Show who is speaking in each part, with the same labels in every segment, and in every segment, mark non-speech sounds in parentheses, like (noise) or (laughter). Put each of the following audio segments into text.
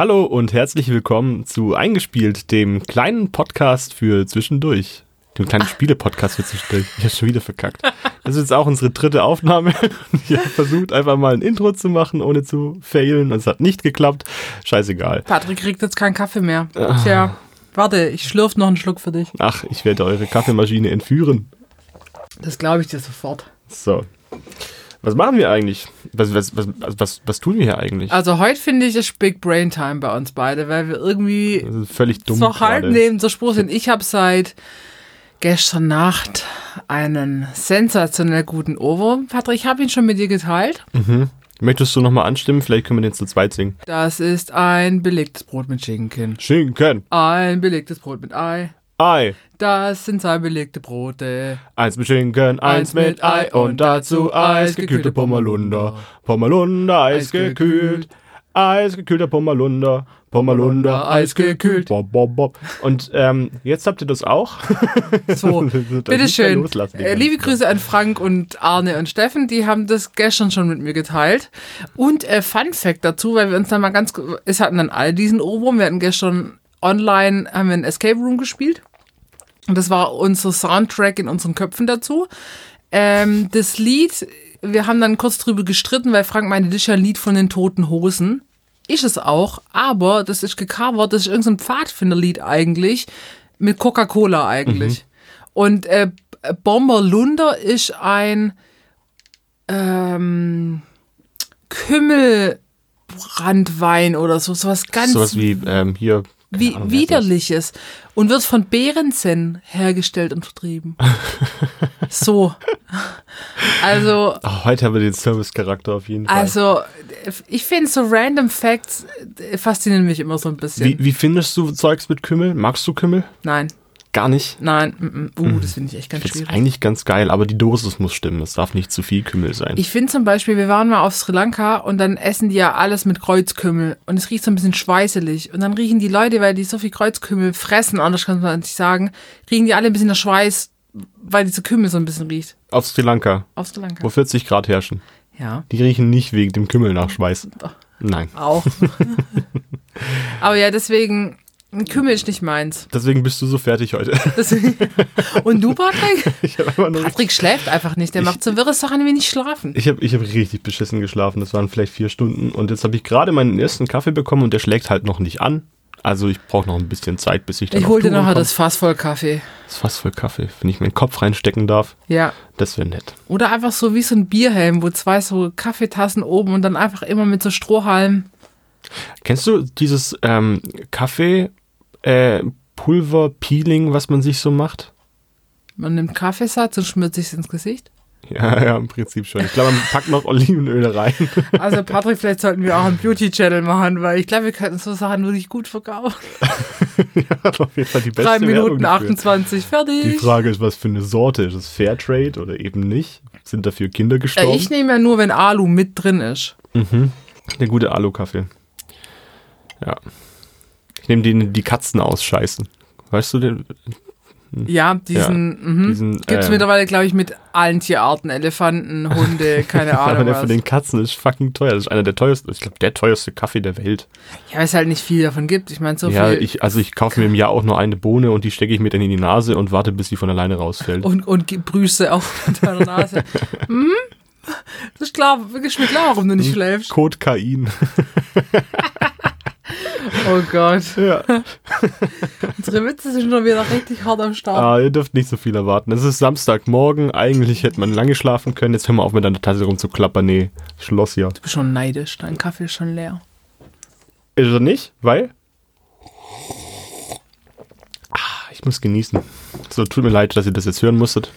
Speaker 1: Hallo und herzlich willkommen zu Eingespielt, dem kleinen Podcast für zwischendurch. Dem kleinen Spiele-Podcast für zwischendurch. Ich habe schon wieder verkackt. Das ist jetzt auch unsere dritte Aufnahme. (laughs) Ich habe versucht, einfach mal ein Intro zu machen, ohne zu failen. Und es hat nicht geklappt. Scheißegal.
Speaker 2: Patrick kriegt jetzt keinen Kaffee mehr. Tja, warte, ich schlürf noch einen Schluck für dich.
Speaker 1: Ach, ich werde eure Kaffeemaschine entführen.
Speaker 2: Das glaube ich dir sofort.
Speaker 1: So. Was machen wir eigentlich? Was, was, was, was, was tun wir hier eigentlich?
Speaker 2: Also heute finde ich es Big Brain Time bei uns beide, weil wir irgendwie
Speaker 1: völlig dumm.
Speaker 2: so halb neben zur Spur sind. Ich habe seit gestern Nacht einen sensationell guten Ohrwurm. Patrick, ich habe ihn schon mit dir geteilt.
Speaker 1: Möchtest du nochmal anstimmen? Vielleicht können wir den zu zweit singen.
Speaker 2: Das ist ein belegtes Brot mit Schinken.
Speaker 1: Schinken,
Speaker 2: Ein belegtes Brot mit Ei.
Speaker 1: Ei.
Speaker 2: Das sind zwei belegte Brote.
Speaker 1: Eins mit Schinken, eins mit Ei und dazu eisgekühlte Pommerlunder. Pommerlunder, eisgekühlt. Eisgekühlter Pommerlunder. Pommerlunder, eisgekühlt. Bob, bob, bob. Und ähm, jetzt habt ihr das auch. (laughs)
Speaker 2: So, (laughs) bitteschön. Äh, liebe. Grüße an Frank und Arne und Steffen, die haben das gestern schon mit mir geteilt. Und äh, Fun Fact dazu, weil wir uns dann mal ganz, es hatten dann alle diesen Ohrwurm. Wir hatten gestern online, haben wir ein Escape Room gespielt. Und das war unser Soundtrack in unseren Köpfen dazu. Ähm, das Lied, wir haben dann kurz drüber gestritten, weil Frank meinte, das ist ja ein Lied von den Toten Hosen. Ist es auch, aber das ist gecovert, das ist irgendein Pfadfinderlied eigentlich, mit Coca-Cola eigentlich. Und äh, Bomberlunder ist ein ähm, Kümmelbrandwein oder so, sowas ganz
Speaker 1: Sowas wie ähm, hier.
Speaker 2: Wie,
Speaker 1: Ahnung,
Speaker 2: widerliches und wird von Behrensen hergestellt und vertrieben. (laughs) so. Also,
Speaker 1: Oh, heute haben wir den Service-Charakter auf jeden Fall.
Speaker 2: also ich finde so random Facts äh, faszinieren mich immer so ein bisschen.
Speaker 1: wie, wie findest du Zeugs mit Kümmel? Magst du Kümmel?
Speaker 2: Nein,
Speaker 1: Gar nicht.
Speaker 2: nein, mm. uh, das finde ich echt ganz
Speaker 1: Das ist
Speaker 2: schwierig.
Speaker 1: eigentlich ganz geil, aber die Dosis muss stimmen. Es darf nicht zu viel Kümmel sein.
Speaker 2: Ich finde zum Beispiel, wir waren mal auf Sri Lanka und dann essen die ja alles mit Kreuzkümmel und es riecht so ein bisschen schweißelig. Und dann riechen die Leute, weil die so viel Kreuzkümmel fressen, anders kann man nicht sagen, riechen die alle ein bisschen nach Schweiß, weil diese Kümmel so ein bisschen riecht.
Speaker 1: Auf Sri Lanka,
Speaker 2: Auf Sri Lanka.
Speaker 1: wo 40 Grad herrschen.
Speaker 2: Ja,
Speaker 1: Die riechen nicht wegen dem Kümmel nach Schweiß. Nein.
Speaker 2: auch. (laughs) Aber ja, deswegen, Kümmel ist nicht meins.
Speaker 1: Deswegen bist du so fertig heute. (laughs)
Speaker 2: Und du, Patrick? (laughs)
Speaker 1: Ich.
Speaker 2: Patrick schläft einfach nicht. Der macht so wirre Sachen wie nicht schlafen.
Speaker 1: Ich habe ich hab richtig beschissen geschlafen. Das waren vielleicht vier Stunden. Und jetzt habe ich gerade meinen ersten Kaffee bekommen und der schlägt halt noch nicht an. Also ich brauche noch ein bisschen Zeit, bis ich dann
Speaker 2: Ich
Speaker 1: auf
Speaker 2: hol dir nachher das Fass voll Kaffee.
Speaker 1: Das fast voll Kaffee. Wenn ich meinen Kopf reinstecken darf,
Speaker 2: Ja.
Speaker 1: das wäre nett.
Speaker 2: Oder einfach so wie so ein Bierhelm, wo zwei so Kaffeetassen oben und dann einfach immer mit so Strohhalm.
Speaker 1: Kennst du dieses ähm, Kaffee äh, Pulver Peeling, was man sich so macht?
Speaker 2: Man nimmt Kaffeesatz und schmiert sich ins Gesicht.
Speaker 1: Ja, (laughs) ja, im Prinzip schon. Ich glaube, man packt noch Olivenöl rein. (laughs)
Speaker 2: Also Patrick, vielleicht sollten wir auch einen Beauty-Channel machen, weil ich glaube, wir könnten so Sachen wirklich gut verkaufen. (laughs)
Speaker 1: Hat auf jeden Fall die beste
Speaker 2: Drei Minuten
Speaker 1: Werbung dafür.
Speaker 2: 28,
Speaker 1: Die
Speaker 2: fertig.
Speaker 1: Frage ist, was für eine Sorte? Ist es Fairtrade oder eben nicht? Sind dafür Kinder gestorben?
Speaker 2: ich nehme ja nur, wenn Alu mit drin ist.
Speaker 1: Der gute Alu-Kaffee. Ja. Ich nehme die, die Katzen ausscheißen. Weißt du den?
Speaker 2: Ja, diesen, mhm.
Speaker 1: diesen,
Speaker 2: gibt's
Speaker 1: ähm,
Speaker 2: mittlerweile, glaube ich, mit allen Tierarten. Elefanten, Hunde, (laughs) keine
Speaker 1: Aber
Speaker 2: Ahnung
Speaker 1: der
Speaker 2: was.
Speaker 1: von den Katzen ist fucking teuer. Das ist einer der teuersten, ich glaube, der teuerste Kaffee der Welt.
Speaker 2: Ja, weil es halt nicht viel davon gibt. Ich meine, so
Speaker 1: ja,
Speaker 2: viel.
Speaker 1: ich, also ich kaufe mir im Jahr auch nur eine Bohne und die stecke ich mir dann in die Nase und warte, bis sie von alleine rausfällt.
Speaker 2: und, und Brüste auf (laughs) deiner Nase. hm? Das ist klar, wirklich mir klar, warum du
Speaker 1: Hm.
Speaker 2: nicht schläfst.
Speaker 1: Kotkain. (laughs)
Speaker 2: Oh Gott. (laughs)
Speaker 1: ja. (laughs)
Speaker 2: Unsere Witze sind schon wieder richtig hart am Start.
Speaker 1: Ah, ihr dürft nicht so viel erwarten. Es ist Samstagmorgen. Eigentlich hätte man lange schlafen können. Jetzt hör mal auf mit deiner Tasse rumzuklappern. Nee, Schloss hier.
Speaker 2: Du bist schon neidisch, dein Kaffee ist schon leer.
Speaker 1: Ist er nicht? Weil? Ah, ich muss genießen. So, tut mir leid, dass ihr das jetzt hören musstet.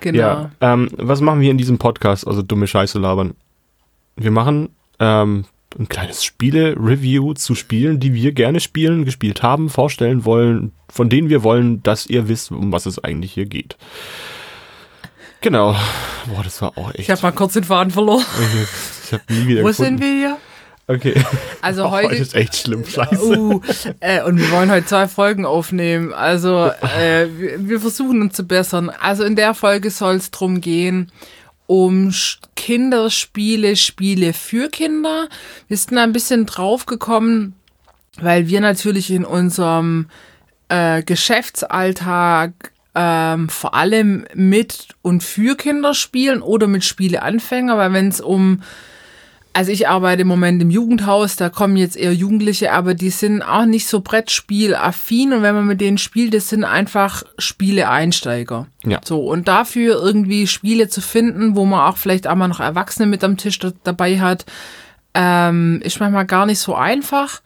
Speaker 2: Genau.
Speaker 1: Ja, ähm, was machen wir in diesem Podcast? Also dumme Scheiße labern. Wir machen ähm, ein kleines Spiele-Review zu Spielen, die wir gerne spielen, gespielt haben, vorstellen wollen, von denen wir wollen, dass ihr wisst, um was es eigentlich hier geht. Genau. Boah, das war auch echt.
Speaker 2: Ich habe mal kurz den Faden verloren.
Speaker 1: ich, ich hab nie wieder
Speaker 2: Wo
Speaker 1: gefunden.
Speaker 2: sind wir hier?
Speaker 1: Okay.
Speaker 2: Also (laughs)
Speaker 1: Oh, heute
Speaker 2: heute.
Speaker 1: ist echt schlimm, scheiße.
Speaker 2: Uh, äh, und wir wollen heute zwei Folgen aufnehmen. Also äh, wir, wir versuchen uns zu bessern. Also in der Folge soll es drum gehen, um Kinderspiele, Spiele für Kinder. Wir sind da ein bisschen drauf gekommen, weil wir natürlich in unserem äh, Geschäftsalltag ähm, vor allem mit und für Kinder spielen oder mit Spieleanfänger, weil wenn es um also ich arbeite im Moment im Jugendhaus, da kommen jetzt eher Jugendliche, aber die sind auch nicht so Brettspielaffin und wenn man mit denen spielt, das sind einfach Spiele-Einsteiger.
Speaker 1: Ja.
Speaker 2: So, und dafür irgendwie Spiele zu finden, wo man auch vielleicht auch mal noch Erwachsene mit am Tisch da, dabei hat, ähm, ist manchmal gar nicht so einfach.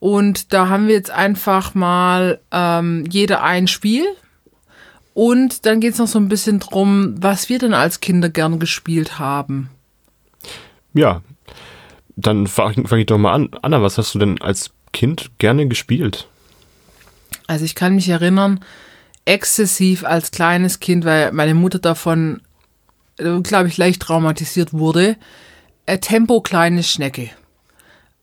Speaker 2: Und da haben wir jetzt einfach mal ähm, jeder ein Spiel. Und dann geht es noch so ein bisschen drum, was wir denn als Kinder gern gespielt haben.
Speaker 1: Ja, dann fange fang ich doch mal an. Anna, was hast du denn als Kind gerne gespielt?
Speaker 2: Also ich kann mich erinnern, exzessiv als kleines Kind, weil meine Mutter davon, glaube ich, leicht traumatisiert wurde. Äh, Tempo kleine Schnecke.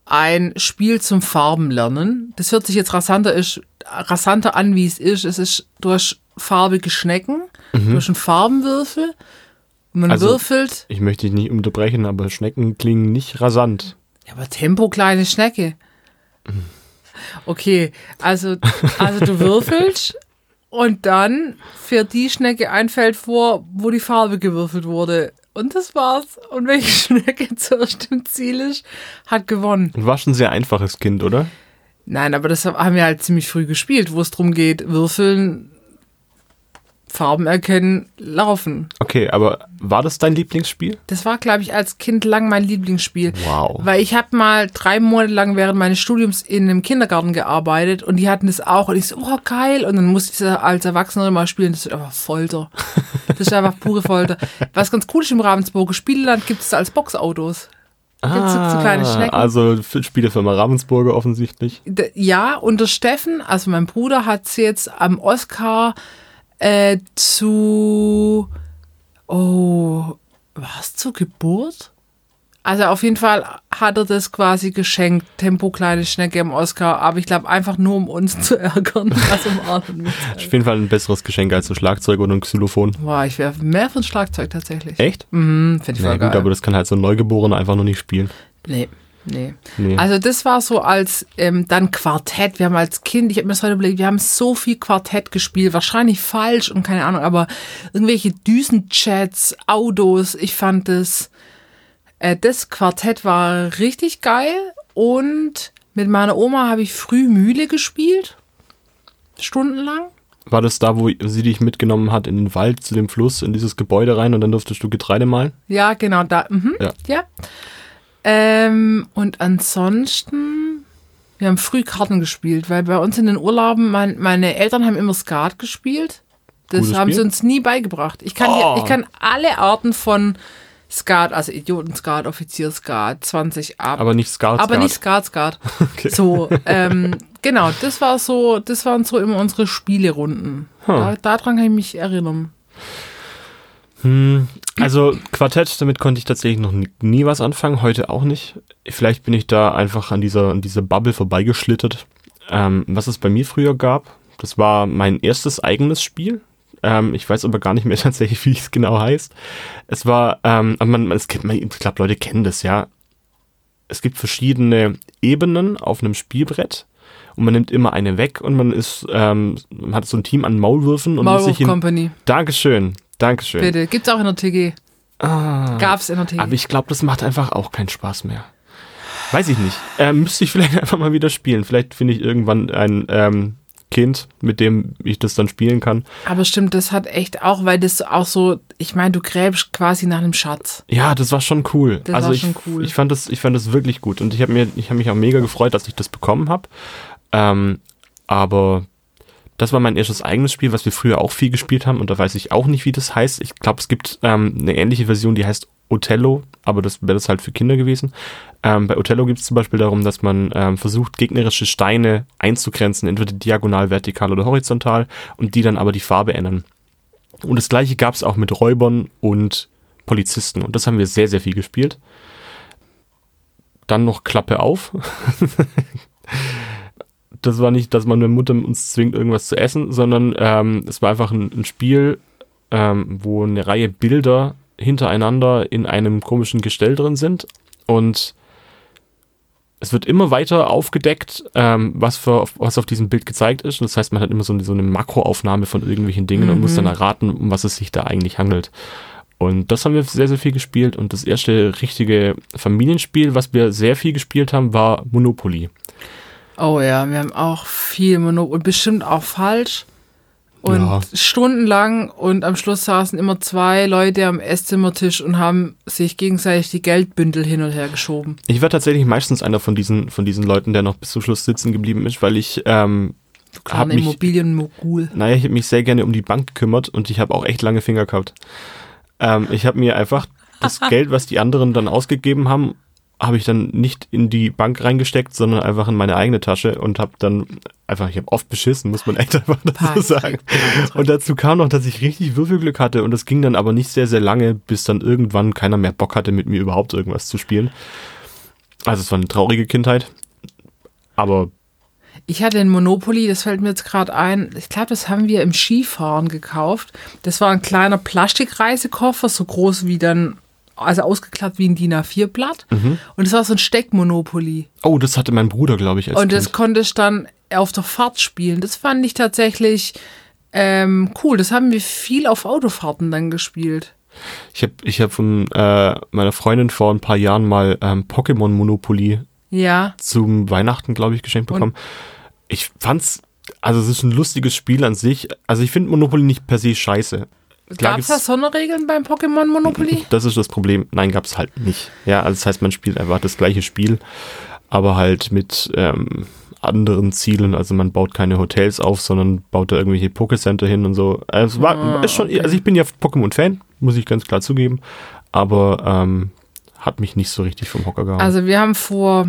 Speaker 2: Ein Spiel zum Farbenlernen. Das hört sich jetzt rasanter, ist, rasanter an, wie es ist. Es ist, du hast farbige Schnecken, du hast einen Farbenwürfel man
Speaker 1: Also-
Speaker 2: würfelt.
Speaker 1: Ich möchte dich nicht unterbrechen, aber Schnecken klingen nicht rasant.
Speaker 2: Ja, aber Tempo kleine Schnecke. Okay, also, also du würfelst und dann fährt die Schnecke ein Feld vor, wo die Farbe gewürfelt wurde. Und das war's. Und welche (laughs) Schnecke zuerst im Ziel ist, hat gewonnen.
Speaker 1: Du warst ein sehr einfaches Kind, oder?
Speaker 2: Nein, aber das haben wir halt ziemlich früh gespielt, wo es darum geht, würfeln, Farben erkennen, laufen.
Speaker 1: Okay, aber war das dein Lieblingsspiel?
Speaker 2: Das war, glaube ich, als Kind lang mein Lieblingsspiel.
Speaker 1: Wow.
Speaker 2: Weil ich habe mal drei Monate lang während meines Studiums in einem Kindergarten gearbeitet und die hatten das auch und ich so, oh geil. Und dann musste ich das als Erwachsener mal spielen. Das ist einfach Folter. Das ist einfach pure Folter. Was ganz cool ist im Ravensburger Spieleland gibt es als Boxautos. Schnecken.
Speaker 1: Also für Spielefirma Ravensburger offensichtlich.
Speaker 2: Ja, und der Steffen, also mein Bruder, hat es jetzt am Oscar äh, zu. Oh, was zur Geburt? Also auf jeden Fall hat er das quasi geschenkt, Tempo kleine Schnecke im Oscar, aber ich glaube einfach nur um uns zu ärgern, (laughs) also um
Speaker 1: Auf jeden Fall ein besseres Geschenk als ein Schlagzeug oder ein Xylophon.
Speaker 2: Boah, ich wäre mehr für ein Schlagzeug tatsächlich.
Speaker 1: Echt?
Speaker 2: Mhm, finde ich
Speaker 1: Na
Speaker 2: voll
Speaker 1: gut,
Speaker 2: geil.
Speaker 1: aber das kann halt so ein Neugeborener einfach noch nicht spielen.
Speaker 2: Nee, nee.
Speaker 1: Nee.
Speaker 2: Also das war so als ähm, dann Quartett. Wir haben als Kind, ich habe mir das heute überlegt, wir haben so viel Quartett gespielt, wahrscheinlich falsch und keine Ahnung, aber irgendwelche Düsenchats, Autos, ich fand das, äh, das Quartett war richtig geil und mit meiner Oma habe ich früh Mühle gespielt, stundenlang.
Speaker 1: War das da, wo sie dich mitgenommen hat in den Wald zu dem Fluss, in dieses Gebäude rein und dann durftest du Getreide malen?
Speaker 2: Ja, genau, da. Mhm,
Speaker 1: Ja.
Speaker 2: ja. Ähm, und ansonsten, wir haben früh Karten gespielt, weil bei uns in den Urlauben, mein, meine Eltern haben immer Skat gespielt. Das
Speaker 1: Gutes
Speaker 2: haben
Speaker 1: Spiel.
Speaker 2: sie uns nie beigebracht. Ich kann,
Speaker 1: Oh.
Speaker 2: ich kann alle Arten von Skat, also Idioten-Skat, Offizier-Skat, 20 ab.
Speaker 1: Aber nicht Skat,
Speaker 2: Aber nicht Skat, Skat. (laughs)
Speaker 1: Okay.
Speaker 2: So, ähm, genau, das war so, das waren so immer unsere Spielerunden.
Speaker 1: Huh.
Speaker 2: Da, daran kann ich mich erinnern.
Speaker 1: Hm, also Quartett, damit konnte ich tatsächlich noch nie, nie was anfangen, heute auch nicht. Vielleicht bin ich da einfach an dieser, an dieser Bubble vorbeigeschlittert. Ähm, was es bei mir früher gab, das war mein erstes eigenes Spiel. Ähm, ich weiß aber gar nicht mehr (laughs) tatsächlich, wie es genau heißt. Es war, ähm, aber man, man, es kennt, man, ich glaube, Leute kennen das ja. Es gibt verschiedene Ebenen auf einem Spielbrett und man nimmt immer eine weg und man ist, ähm, man hat so ein Team an Maulwürfen und muss
Speaker 2: Maulwurf
Speaker 1: sich in,
Speaker 2: Company,
Speaker 1: Dankeschön, Dankeschön.
Speaker 2: bitte. Gibt's auch in der TG.
Speaker 1: Ah.
Speaker 2: Gab's in der TG.
Speaker 1: Aber ich glaube, das macht einfach auch keinen Spaß mehr. Weiß ich nicht. Ähm, müsste ich vielleicht (laughs) einfach mal wieder spielen. Vielleicht finde ich irgendwann ein ähm, Kind, mit dem ich das dann spielen kann.
Speaker 2: Aber stimmt, das hat echt auch, weil das auch so, ich meine, du gräbst quasi nach einem Schatz.
Speaker 1: Ja, das war schon cool.
Speaker 2: Das
Speaker 1: also
Speaker 2: war
Speaker 1: ich,
Speaker 2: schon cool.
Speaker 1: ich fand das, ich fand das wirklich gut und ich habe mir, ich habe mich auch mega gefreut, dass ich das bekommen habe. Ähm, aber das war mein erstes eigenes Spiel, was wir früher auch viel gespielt haben und da weiß ich auch nicht, wie das heißt. Ich glaube, es gibt ähm, eine ähnliche Version, die heißt Othello, aber das wäre das halt für Kinder gewesen. Ähm, bei Othello geht es zum Beispiel darum, dass man ähm, versucht, gegnerische Steine einzugrenzen, entweder diagonal, vertikal oder horizontal und die dann aber die Farbe ändern. Und das gleiche gab es auch mit Räubern und Polizisten und das haben wir sehr, sehr viel gespielt. Dann noch Klappe auf. (laughs) das war nicht, dass meine Mutter uns zwingt, irgendwas zu essen, sondern ähm, es war einfach ein, ein Spiel, ähm, wo eine Reihe Bilder hintereinander in einem komischen Gestell drin sind und es wird immer weiter aufgedeckt, ähm, was, für, was auf diesem Bild gezeigt ist. Und das heißt, man hat immer so eine, so eine Makroaufnahme von irgendwelchen Dingen und muss dann erraten, um was es sich da eigentlich handelt. Und das haben wir sehr, sehr viel gespielt. Und das erste richtige Familienspiel, was wir sehr viel gespielt haben, war Monopoly.
Speaker 2: Oh ja, wir haben auch viel Monopoly und bestimmt auch falsch. Und
Speaker 1: Ja.
Speaker 2: stundenlang und am Schluss saßen immer zwei Leute am Esszimmertisch und haben sich gegenseitig die Geldbündel hin und her geschoben.
Speaker 1: Ich war tatsächlich meistens einer von diesen, von diesen Leuten, der noch bis zum Schluss sitzen geblieben ist, weil ich ähm, habe mich,
Speaker 2: Immobilienmogul.
Speaker 1: naja, ich habe mich sehr gerne um die Bank gekümmert und ich habe auch echt lange Finger gehabt. Ähm, ich habe mir einfach das (laughs) Geld, was die anderen dann ausgegeben haben, habe ich dann nicht in die Bank reingesteckt, sondern einfach in meine eigene Tasche und habe dann einfach, ich habe oft beschissen, muss man (laughs) echt einfach dazu sagen. Und dazu kam noch, dass ich richtig Würfelglück hatte und das ging dann aber nicht sehr, sehr lange, bis dann irgendwann keiner mehr Bock hatte, mit mir überhaupt irgendwas zu spielen. Also es war eine traurige Kindheit, aber
Speaker 2: Ich hatte ein Monopoly, das fällt mir jetzt gerade ein. Ich glaube, das haben wir im Skifahren gekauft. Das war ein kleiner Plastikreisekoffer, so groß wie dann, also ausgeklappt wie ein DIN A4-Blatt.
Speaker 1: Mhm.
Speaker 2: Und das war so ein Steckmonopoly.
Speaker 1: oh, das hatte mein Bruder, glaube ich, als
Speaker 2: Und das
Speaker 1: Kind.
Speaker 2: konnte ich dann auf der Fahrt spielen. Das fand ich tatsächlich ähm, cool. Das haben wir viel auf Autofahrten dann gespielt.
Speaker 1: Ich habe ich hab von äh, meiner Freundin vor ein paar Jahren mal ähm, Pokémon Monopoly
Speaker 2: Ja.
Speaker 1: zum Weihnachten, glaube ich, geschenkt bekommen. Ich fand's, also es ist ein lustiges Spiel an sich. Also ich finde Monopoly nicht per se scheiße.
Speaker 2: Gab es da Sonderregeln beim Pokémon Monopoly? (laughs)
Speaker 1: Das ist das Problem. Nein, gab's halt nicht. Ja, also das heißt, man spielt einfach das gleiche Spiel, aber halt mit ähm, anderen Zielen. Also man baut keine Hotels auf, sondern baut da irgendwelche Pokécenter hin und so. Also es war,
Speaker 2: Ah,
Speaker 1: ist schon,
Speaker 2: okay.
Speaker 1: also ich bin ja Pokémon-Fan, muss ich ganz klar zugeben, aber ähm, hat mich nicht so richtig vom Hocker gehauen.
Speaker 2: Also wir haben vor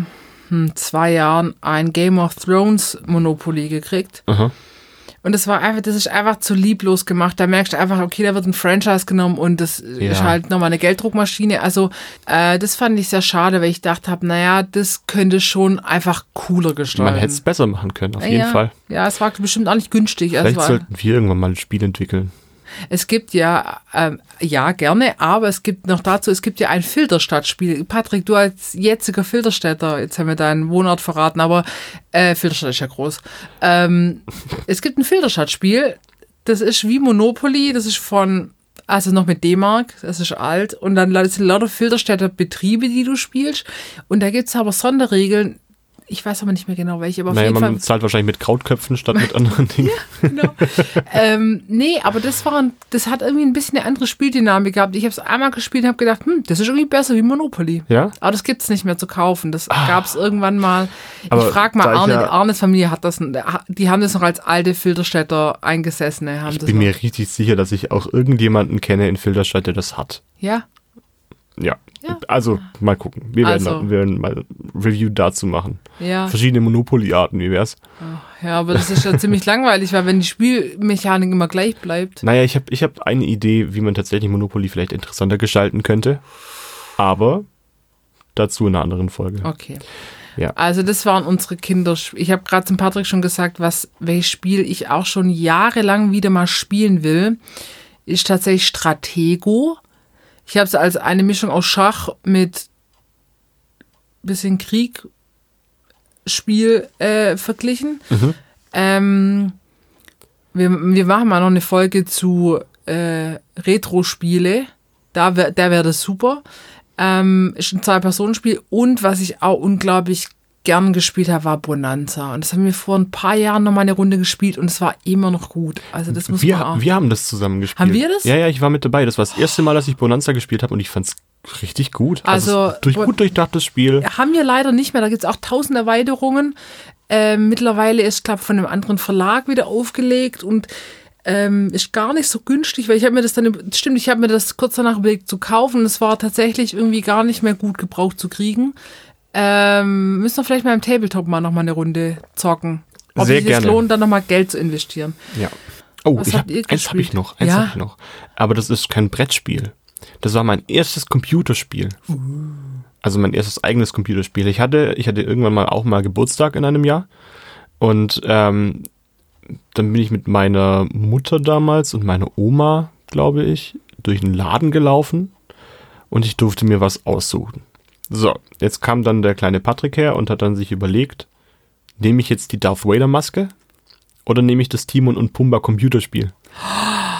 Speaker 2: hm, zwei Jahren ein Game of Thrones Monopoly gekriegt.
Speaker 1: Aha.
Speaker 2: Und das war einfach, das ist einfach zu lieblos gemacht. Da merkst du einfach, okay, da wird ein Franchise genommen und das
Speaker 1: Ja.
Speaker 2: ist halt nochmal eine Gelddruckmaschine. Also äh, das fand ich sehr schade, weil ich dachte habe, naja, das könnte schon einfach cooler gestalten.
Speaker 1: Man hätte es besser machen können, auf jeden
Speaker 2: ja,
Speaker 1: Fall.
Speaker 2: Ja, es war bestimmt auch nicht günstig. Also
Speaker 1: Vielleicht
Speaker 2: war,
Speaker 1: sollten wir irgendwann mal ein Spiel entwickeln.
Speaker 2: Es gibt ja, ähm, ja, gerne, aber es gibt noch dazu, es gibt ja ein Filterstadtspiel. Patrick, du als jetziger Filterstädter, jetzt haben wir deinen Wohnort verraten, aber äh, Filterstadt ist ja groß. Ähm, (laughs) es gibt ein Filterstadtspiel, das ist wie Monopoly, das ist von, also noch mit D-Mark, das ist alt, und dann sind lauter Filterstädter Betriebe, die du spielst, und da gibt es aber Sonderregeln, ich weiß aber nicht mehr genau welche, aber auf
Speaker 1: Naja,
Speaker 2: jeden Fall
Speaker 1: man zahlt wahrscheinlich mit Krautköpfen statt mit anderen (laughs) Dingen.
Speaker 2: genau. ähm, nee, aber das war, ein- das hat irgendwie ein bisschen eine andere Spieldynamik gehabt. Ich habe es einmal gespielt und habe gedacht, hm, das ist irgendwie besser wie Monopoly.
Speaker 1: Ja?
Speaker 2: Aber das gibt's nicht mehr zu kaufen. Das gab es irgendwann mal.
Speaker 1: Aber
Speaker 2: ich frag mal Arne,
Speaker 1: ja-
Speaker 2: Arnes Familie hat das, die haben das noch als alte Filterstädter eingesessene. Haben
Speaker 1: Ich bin
Speaker 2: noch.
Speaker 1: mir richtig sicher, dass ich auch irgendjemanden kenne in Filderstadt, der das hat.
Speaker 2: Ja,
Speaker 1: Ja.
Speaker 2: Ja.
Speaker 1: Also, mal gucken. Wir werden,
Speaker 2: Also.
Speaker 1: mal, wir werden mal ein Review dazu machen.
Speaker 2: ja.
Speaker 1: Verschiedene Monopoly-Arten, wie wär's?
Speaker 2: Ja, aber das ist ja ziemlich (laughs) langweilig, weil wenn die Spielmechanik immer gleich bleibt.
Speaker 1: Naja, ich habe ich hab eine Idee, wie man tatsächlich Monopoly vielleicht interessanter gestalten könnte. Aber dazu in einer anderen Folge.
Speaker 2: Okay.
Speaker 1: Ja.
Speaker 2: Also das waren unsere Kinder. Ich habe gerade zum Patrick schon gesagt, was welches Spiel ich auch schon jahrelang wieder mal spielen will, ist tatsächlich Stratego. Ich habe es als eine Mischung aus Schach mit bisschen Kriegspiel äh, verglichen. Ähm, wir, wir machen mal noch eine Folge zu äh, Retro-Spiele. Da wär, der wäre das super. Ähm, ist ein Zwei-Personen-Spiel. Und was ich auch unglaublich gern gespielt habe, war Bonanza. Und das haben wir vor ein paar Jahren noch mal eine Runde gespielt und es war immer noch gut. Also das muss man
Speaker 1: Wir,
Speaker 2: auch.
Speaker 1: wir haben das zusammen gespielt.
Speaker 2: Haben wir das?
Speaker 1: Ja, ja, ich war mit dabei. Das war das erste Mal, dass ich Bonanza gespielt habe und ich fand's richtig gut.
Speaker 2: Also,
Speaker 1: es ist durch, gut durchdachtes Spiel.
Speaker 2: haben wir leider nicht mehr. Da gibt es auch tausend Erweiterungen. Ähm, mittlerweile ist, glaube von einem anderen Verlag wieder aufgelegt und ähm, ist gar nicht so günstig, weil ich habe mir das dann, stimmt, ich habe mir das kurz danach überlegt zu kaufen und es war tatsächlich irgendwie gar nicht mehr gut gebraucht zu kriegen. Ähm, müssen wir vielleicht mal im Tabletop mal nochmal eine Runde zocken. Ob
Speaker 1: Sehr
Speaker 2: sich
Speaker 1: gerne.
Speaker 2: lohnt, dann nochmal Geld zu investieren.
Speaker 1: Ja. Oh, hab, eins habe ich noch. Eins
Speaker 2: Ja?
Speaker 1: hab ich noch. Aber das ist kein Brettspiel. Das war mein erstes Computerspiel. Also mein erstes eigenes Computerspiel. Ich hatte, ich hatte irgendwann mal auch mal Geburtstag in einem Jahr. Und ähm, dann bin ich mit meiner Mutter damals und meiner Oma, glaube ich, durch einen Laden gelaufen und ich durfte mir was aussuchen. So, jetzt kam dann der kleine Patrick her und hat dann sich überlegt, nehme ich jetzt die Darth Vader Maske oder nehme ich das Timon und Pumba Computerspiel? (gasps)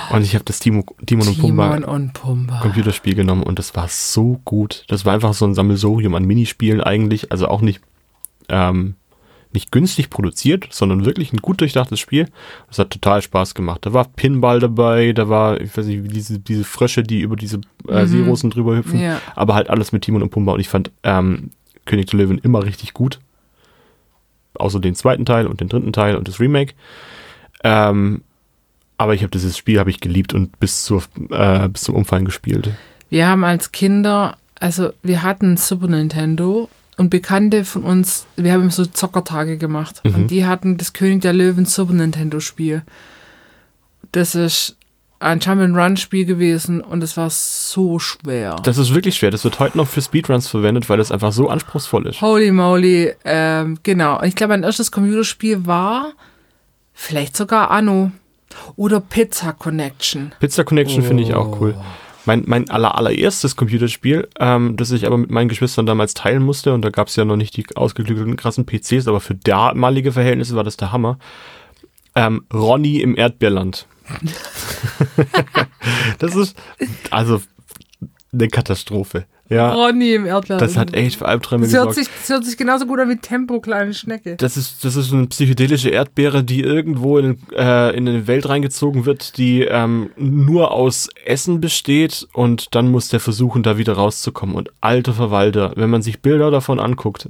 Speaker 1: Und ich habe das Timo, Timon und Pumba
Speaker 2: Timon und Pumba.
Speaker 1: Computerspiel genommen und das war so gut. Das war einfach so ein Sammelsurium an Minispielen eigentlich, also auch nicht, ähm, nicht günstig produziert, sondern wirklich ein gut durchdachtes Spiel. Das hat total Spaß gemacht. Da war Pinball dabei, da war, ich weiß nicht, diese, diese Frösche, die über diese äh,
Speaker 2: Mhm.
Speaker 1: Seerosen drüber hüpfen,
Speaker 2: Ja.
Speaker 1: aber halt alles mit Timon und Pumba und ich fand ähm, König der Löwen immer richtig gut. Außer den zweiten Teil und den dritten Teil und das Remake. Ähm, aber ich habe dieses Spiel habe ich geliebt und bis zur äh, bis zum Umfallen gespielt.
Speaker 2: Wir haben als Kinder, also wir hatten Super Nintendo und Bekannte von uns, wir haben so Zockertage gemacht
Speaker 1: Mhm.
Speaker 2: und die hatten das König der Löwen Super Nintendo Spiel. Das ist ein Jump'n'Run-Spiel gewesen und es war so schwer.
Speaker 1: Das ist wirklich schwer. Das wird heute noch für Speedruns verwendet, weil das einfach so anspruchsvoll ist.
Speaker 2: Holy moly, ähm, genau. Ich glaube, mein erstes Computerspiel war vielleicht sogar Anno oder Pizza Connection.
Speaker 1: Pizza Connection finde ich auch cool. Mein, mein aller, allererstes Computerspiel, ähm, das ich aber mit meinen Geschwistern damals teilen musste, und da gab es ja noch nicht die ausgeklügelten krassen PCs, aber für damalige Verhältnisse war das der Hammer. Ähm, Ronny im Erdbeerland. (laughs) (laughs) das ist also eine Katastrophe. Ja,
Speaker 2: Ronny im Erdbeeren.
Speaker 1: das hat echt für Albträume
Speaker 2: das hört,
Speaker 1: gesorgt.
Speaker 2: sich, das hört sich genauso gut an wie Tempo, kleine Schnecke.
Speaker 1: Das ist, das ist eine psychedelische Erdbeere, die irgendwo in, äh, in eine Welt reingezogen wird, die ähm, nur aus Essen besteht und dann muss der versuchen, da wieder rauszukommen. Und alter Verwalter, wenn man sich Bilder davon anguckt,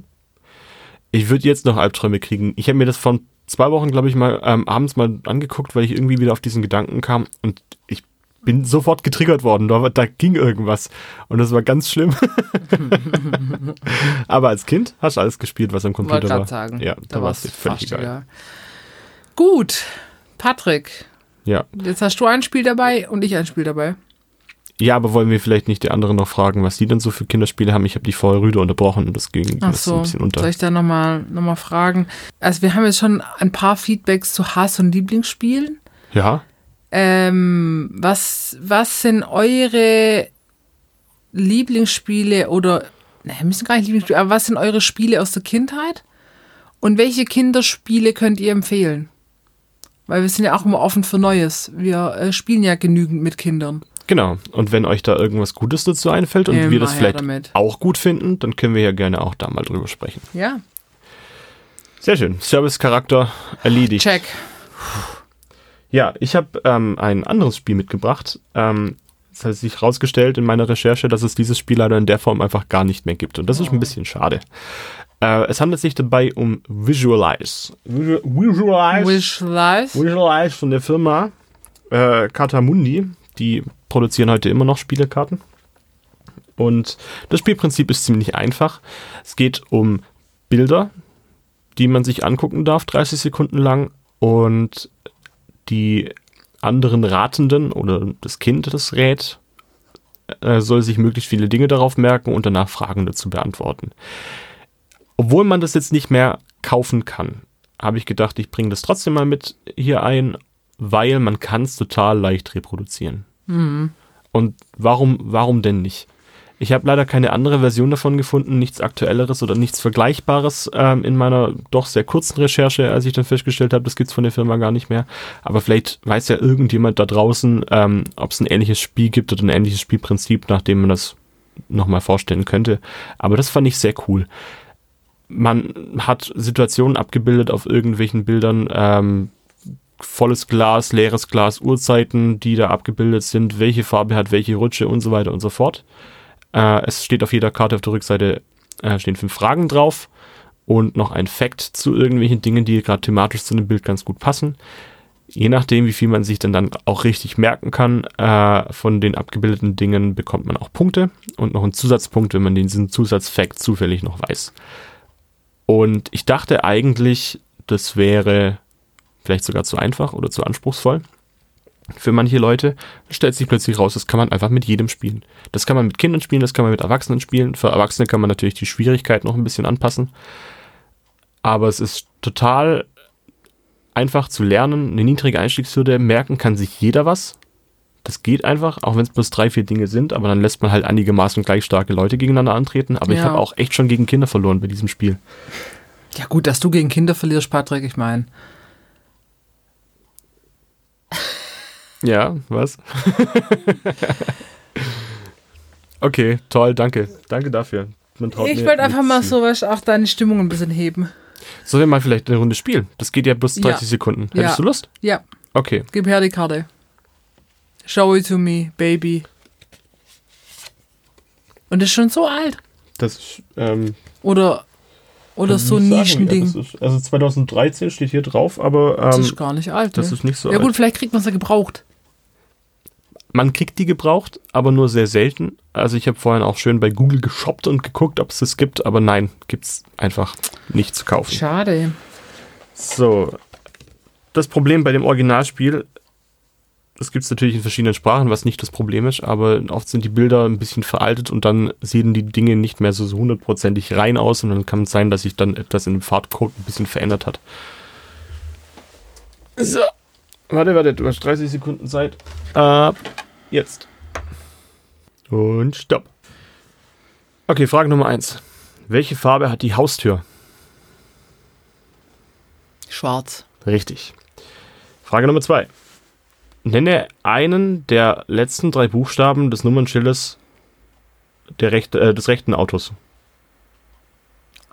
Speaker 1: ich würde jetzt noch Albträume kriegen. Ich habe mir das vor zwei Wochen, glaube ich, mal ähm, abends mal angeguckt, weil ich irgendwie wieder auf diesen Gedanken kam und ich bin sofort getriggert worden. Da, da ging irgendwas und das war ganz schlimm. (laughs) Aber als Kind hast du alles gespielt, was am Computer war.
Speaker 2: sagen.
Speaker 1: Ja, da, war es völlig egal.
Speaker 2: Gut, Patrick,
Speaker 1: Ja.
Speaker 2: jetzt hast du ein Spiel dabei und ich ein Spiel dabei.
Speaker 1: ja, aber wollen wir vielleicht nicht die anderen noch fragen, was die denn so für Kinderspiele haben? Ich habe die vorher rüde unterbrochen und das ging
Speaker 2: Ach
Speaker 1: ist ein
Speaker 2: so,
Speaker 1: bisschen unter.
Speaker 2: soll ich da nochmal noch mal fragen? Also wir haben jetzt schon ein paar Feedbacks zu Hass- und Lieblingsspielen.
Speaker 1: Ja,
Speaker 2: Ähm, was, was sind eure Lieblingsspiele oder, naja, müssen gar nicht Lieblingsspiele, aber was sind eure Spiele aus der Kindheit? Und welche Kinderspiele könnt ihr empfehlen? Weil wir sind ja auch immer offen für Neues. Wir äh, spielen ja genügend mit Kindern.
Speaker 1: genau. Und wenn euch da irgendwas Gutes dazu einfällt und
Speaker 2: Immer
Speaker 1: wir das vielleicht
Speaker 2: damit.
Speaker 1: auch gut finden, dann können wir ja gerne auch da mal drüber sprechen.
Speaker 2: Ja,
Speaker 1: Sehr schön. Service-Charakter erledigt.
Speaker 2: check.
Speaker 1: Ja, ich habe ähm, ein anderes Spiel mitgebracht. Ähm, es hat sich herausgestellt in meiner Recherche, dass es dieses Spiel leider in der Form einfach gar nicht mehr gibt. Und das ist ein bisschen schade. Äh, es handelt sich dabei um Visualize. Visu- Visualize.
Speaker 2: Wish Life.
Speaker 1: Visualize von der Firma äh, Cartamundi. Die produzieren heute immer noch Spielekarten. Und das Spielprinzip ist ziemlich einfach. Es geht um Bilder, die man sich angucken darf, 30 Sekunden lang. Und die anderen Ratenden oder das Kind, das rät, äh, soll sich möglichst viele Dinge darauf merken und danach Fragen dazu beantworten. Obwohl man das jetzt nicht mehr kaufen kann, habe ich gedacht, ich bringe das trotzdem mal mit hier ein, weil man kann es total leicht reproduzieren. Und warum, warum denn nicht? Ich habe leider keine andere Version davon gefunden, nichts Aktuelleres oder nichts Vergleichbares ähm, in meiner doch sehr kurzen Recherche, als ich dann festgestellt habe, das gibt's von der Firma gar nicht mehr. Aber vielleicht weiß ja irgendjemand da draußen, ähm, ob es ein ähnliches Spiel gibt oder ein ähnliches Spielprinzip, nachdem man das nochmal vorstellen könnte. Aber das fand ich sehr cool. Man hat Situationen abgebildet auf irgendwelchen Bildern, ähm, volles Glas, leeres Glas, Uhrzeiten, die da abgebildet sind, welche Farbe hat welche Rutsche und so weiter und so fort. Äh, es steht auf jeder Karte auf der Rückseite äh, stehen fünf Fragen drauf und noch ein Fact zu irgendwelchen Dingen, die gerade thematisch zu dem Bild ganz gut passen. Je nachdem, wie viel man sich dann, dann auch richtig merken kann äh, von den abgebildeten Dingen, bekommt man auch Punkte und noch einen Zusatzpunkt, wenn man diesen Zusatzfact zufällig noch weiß. Und ich dachte eigentlich, das wäre vielleicht sogar zu einfach oder zu anspruchsvoll für manche Leute. Stellt sich plötzlich raus, das kann man einfach mit jedem spielen. Das kann man mit Kindern spielen, das kann man mit Erwachsenen spielen. Für Erwachsene kann man natürlich die Schwierigkeit noch ein bisschen anpassen. Aber es ist total einfach zu lernen, eine niedrige Einstiegshürde, merken kann sich jeder was. Das geht einfach, auch wenn es bloß drei, vier Dinge sind, aber dann lässt man halt einigermaßen gleich starke Leute gegeneinander antreten. Aber ich
Speaker 2: Ja.
Speaker 1: habe auch echt schon gegen Kinder verloren bei diesem Spiel.
Speaker 2: Ja, gut, dass du gegen Kinder verlierst, Patrick, ich meine.
Speaker 1: Ja, was? okay, toll, danke. Danke dafür.
Speaker 2: Ich wollte einfach mal so was, auch deine Stimmung ein bisschen heben.
Speaker 1: Sollen wir mal vielleicht eine Runde spielen? Das geht ja bloß 30
Speaker 2: Ja.
Speaker 1: Sekunden. Hättest
Speaker 2: Ja.
Speaker 1: du Lust?
Speaker 2: Ja,
Speaker 1: Okay.
Speaker 2: gib her die Karte. Show it to me, baby. Und ist schon so alt.
Speaker 1: Das ist, ähm,
Speaker 2: Oder, oder so ein. Nischending.
Speaker 1: Ja, das ist, also 2013 steht hier drauf, aber
Speaker 2: das
Speaker 1: ähm,
Speaker 2: ist gar nicht alt.
Speaker 1: das
Speaker 2: ne?
Speaker 1: ist nicht so
Speaker 2: Ja
Speaker 1: alt.
Speaker 2: gut, vielleicht kriegt man es ja gebraucht.
Speaker 1: Man kriegt die gebraucht, aber nur sehr selten. Also ich habe vorhin auch schön bei Google geshoppt und geguckt, ob es das gibt, aber nein, gibt's einfach nicht zu kaufen.
Speaker 2: Schade.
Speaker 1: So, das Problem bei dem Originalspiel, das gibt es natürlich in verschiedenen Sprachen, was nicht das Problem ist, aber oft sind die Bilder ein bisschen veraltet und dann sehen die Dinge nicht mehr so so hundertprozentig rein aus und dann kann es sein, dass sich dann etwas in dem Farbcode ein bisschen verändert hat. So, warte, warte, du hast 30 Sekunden Zeit. Ab jetzt. Und stopp. Okay, Frage Nummer 1. Welche Farbe hat die Haustür?
Speaker 2: Schwarz.
Speaker 1: Richtig. Frage Nummer zwei. Nenne einen der letzten drei Buchstaben des Nummernschildes der recht, äh, des rechten Autos.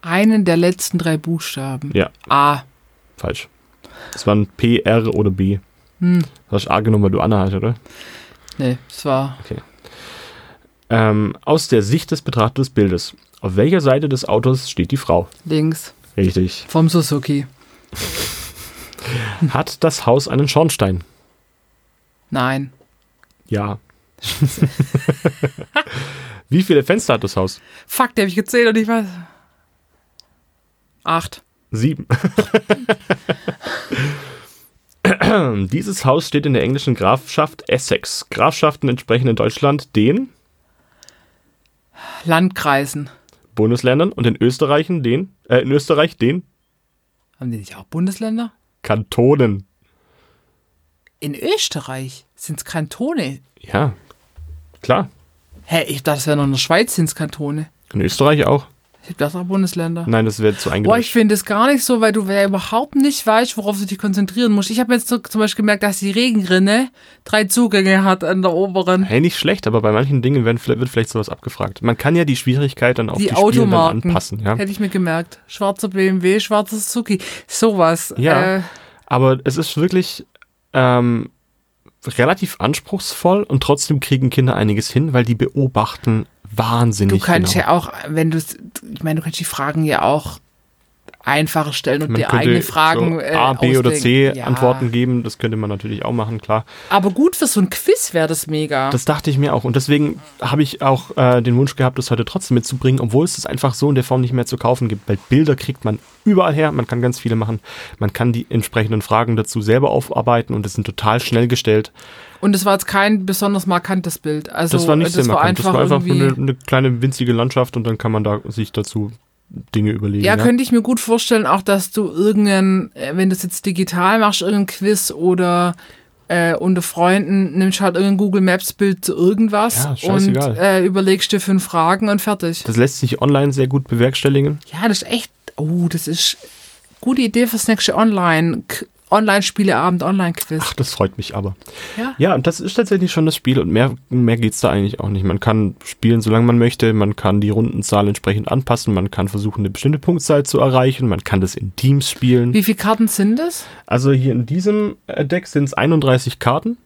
Speaker 2: Einen der letzten drei Buchstaben.
Speaker 1: Ja,
Speaker 2: A.
Speaker 1: falsch. Das waren P, R oder B.
Speaker 2: Hm.
Speaker 1: Du hast A genommen, weil du Anna hast, oder?
Speaker 2: Nee, es war
Speaker 1: Ähm, aus der Sicht des Betrachters des Bildes. Auf welcher Seite des Autos steht die Frau?
Speaker 2: links.
Speaker 1: Richtig.
Speaker 2: Vom Suzuki. (laughs)
Speaker 1: Hat das Haus einen Schornstein?
Speaker 2: Nein.
Speaker 1: Ja. (laughs) Wie viele Fenster hat das Haus?
Speaker 2: Fuck, der habe ich gezählt und ich weiß. Acht.
Speaker 1: Sieben. (laughs) Dieses Haus steht in der englischen Grafschaft Essex. Grafschaften entsprechen in Deutschland den
Speaker 2: Landkreisen.
Speaker 1: Bundesländern und in Österreich den, äh, in Österreich den
Speaker 2: Haben die nicht auch Bundesländer?
Speaker 1: Kantonen.
Speaker 2: In Österreich sind es Kantone.
Speaker 1: Ja, klar.
Speaker 2: Hä, ich dachte, das wäre noch in der Schweiz sind es Kantone.
Speaker 1: In Österreich auch.
Speaker 2: Ich hab das auch Bundesländer.
Speaker 1: Nein, das wäre zu
Speaker 2: Boah,
Speaker 1: eingedeutscht.
Speaker 2: ich finde es gar nicht so, weil du ja überhaupt nicht weißt, worauf du dich konzentrieren musst. Ich habe jetzt so, zum Beispiel gemerkt, dass die Regenrinne drei Zugänge hat an der oberen.
Speaker 1: Hey, nicht schlecht, aber bei manchen Dingen werden, wird vielleicht sowas abgefragt. Man kann ja die Schwierigkeit dann auf die,
Speaker 2: Die
Speaker 1: dann
Speaker 2: Automarken.
Speaker 1: anpassen. Ja?
Speaker 2: Hätte ich mir gemerkt. Schwarzer BMW, schwarzer Suzuki. Sowas.
Speaker 1: Ja.
Speaker 2: Äh,
Speaker 1: Aber es ist wirklich ähm, relativ anspruchsvoll und trotzdem kriegen Kinder einiges hin, weil die beobachten wahnsinnig
Speaker 2: du kannst
Speaker 1: genau.
Speaker 2: ja auch, wenn du, ich meine, du kannst die Fragen ja auch einfacher stellen und
Speaker 1: Man
Speaker 2: dir eigene Fragen
Speaker 1: so
Speaker 2: äh,
Speaker 1: A, B oder C
Speaker 2: ausdenken. Ja.
Speaker 1: Antworten geben. Das könnte man natürlich auch machen, klar.
Speaker 2: Aber gut für so ein Quiz wäre das mega.
Speaker 1: Das dachte ich mir auch. Und deswegen habe ich auch äh, den Wunsch gehabt, das heute trotzdem mitzubringen, obwohl es das einfach so in der Form nicht mehr zu kaufen gibt. Weil Bilder kriegt man überall her. Man kann ganz viele machen. Man kann die entsprechenden Fragen dazu selber aufarbeiten und es sind total schnell gestellt.
Speaker 2: Und es war jetzt kein besonders markantes Bild. Also
Speaker 1: Das war nicht sehr
Speaker 2: das war
Speaker 1: markant. Das
Speaker 2: einfach
Speaker 1: war einfach eine, eine kleine winzige Landschaft und dann kann man da sich dazu Dinge überlegen.
Speaker 2: Ja, könnte ich mir gut vorstellen, auch dass du irgendeinen, äh, wenn du es jetzt digital machst, irgendein Quiz oder äh, unter Freunden nimmst halt irgendein Google Maps Bild zu irgendwas
Speaker 1: Ja,
Speaker 2: und äh, überlegst dir fünf Fragen und fertig.
Speaker 1: Das lässt sich online sehr gut bewerkstelligen.
Speaker 2: Ja, das ist echt, oh, das ist gute Idee fürs nächste Online, Online-Spieleabend, Online-Quiz.
Speaker 1: Ach, das freut mich aber.
Speaker 2: Ja.
Speaker 1: Ja, und das ist tatsächlich schon das Spiel und mehr, mehr geht's da eigentlich auch nicht. Man kann spielen, solange man möchte, man kann die Rundenzahl entsprechend anpassen, man kann versuchen, eine bestimmte Punktzahl zu erreichen, man kann das in Teams spielen.
Speaker 2: Wie viele Karten sind es?
Speaker 1: Also hier in diesem äh, Deck sind es 31 Karten.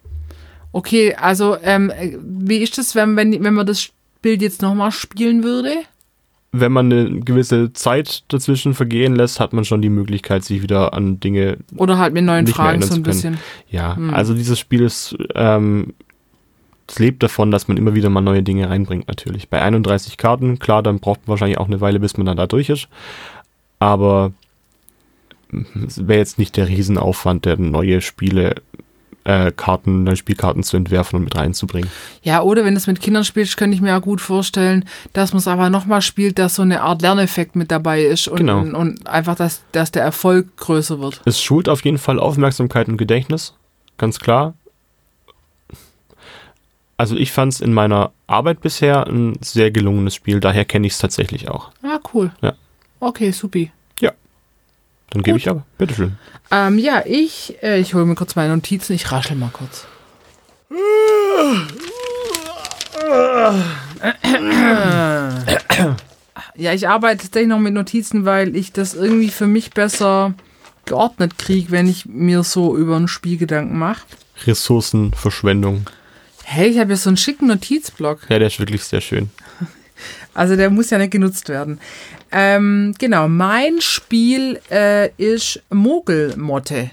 Speaker 2: Okay, also ähm, äh, wie ist das, wenn, wenn, wenn man das Bild jetzt nochmal spielen würde?
Speaker 1: Wenn man eine gewisse Zeit dazwischen vergehen lässt, hat man schon die Möglichkeit, sich wieder an Dinge
Speaker 2: Oder halt mit neuen Fragen so ein bisschen.
Speaker 1: Ja,
Speaker 2: Hm.
Speaker 1: also dieses Spiel ist, ähm, es lebt davon, dass man immer wieder mal neue Dinge reinbringt, natürlich. Bei 31 Karten, klar, dann braucht man wahrscheinlich auch eine Weile, bis man dann da durch ist. Aber mm, es wäre jetzt nicht der Riesenaufwand, der neue Spiele, äh, Karten, neue Spielkarten zu entwerfen und mit reinzubringen.
Speaker 2: Ja, oder wenn du es mit Kindern spielst, könnte ich mir auch gut vorstellen, dass man es aber nochmal spielt, dass so eine Art Lerneffekt mit dabei ist und,
Speaker 1: Genau.
Speaker 2: und, und einfach, dass, dass der Erfolg größer wird.
Speaker 1: Es schult auf jeden Fall Aufmerksamkeit und Gedächtnis, ganz klar. Also ich fand es in meiner Arbeit bisher ein sehr gelungenes Spiel, daher kenne ich es tatsächlich auch.
Speaker 2: Ah, cool.
Speaker 1: Ja.
Speaker 2: Okay, supi.
Speaker 1: Dann gebe ich aber, bitteschön.
Speaker 2: Ähm, ja, ich, äh, ich hole mir kurz meine Notizen, ich raschel mal kurz. Ja, ich arbeite tatsächlich noch mit Notizen, weil ich das irgendwie für mich besser geordnet kriege, wenn ich mir so über ein Spiel Gedanken mache.
Speaker 1: Ressourcenverschwendung.
Speaker 2: Hey, ich habe ja so einen schicken Notizblock.
Speaker 1: Ja, der ist wirklich sehr schön.
Speaker 2: Also der muss ja nicht genutzt werden. Ähm, genau, mein Spiel äh, ist Mogelmotte.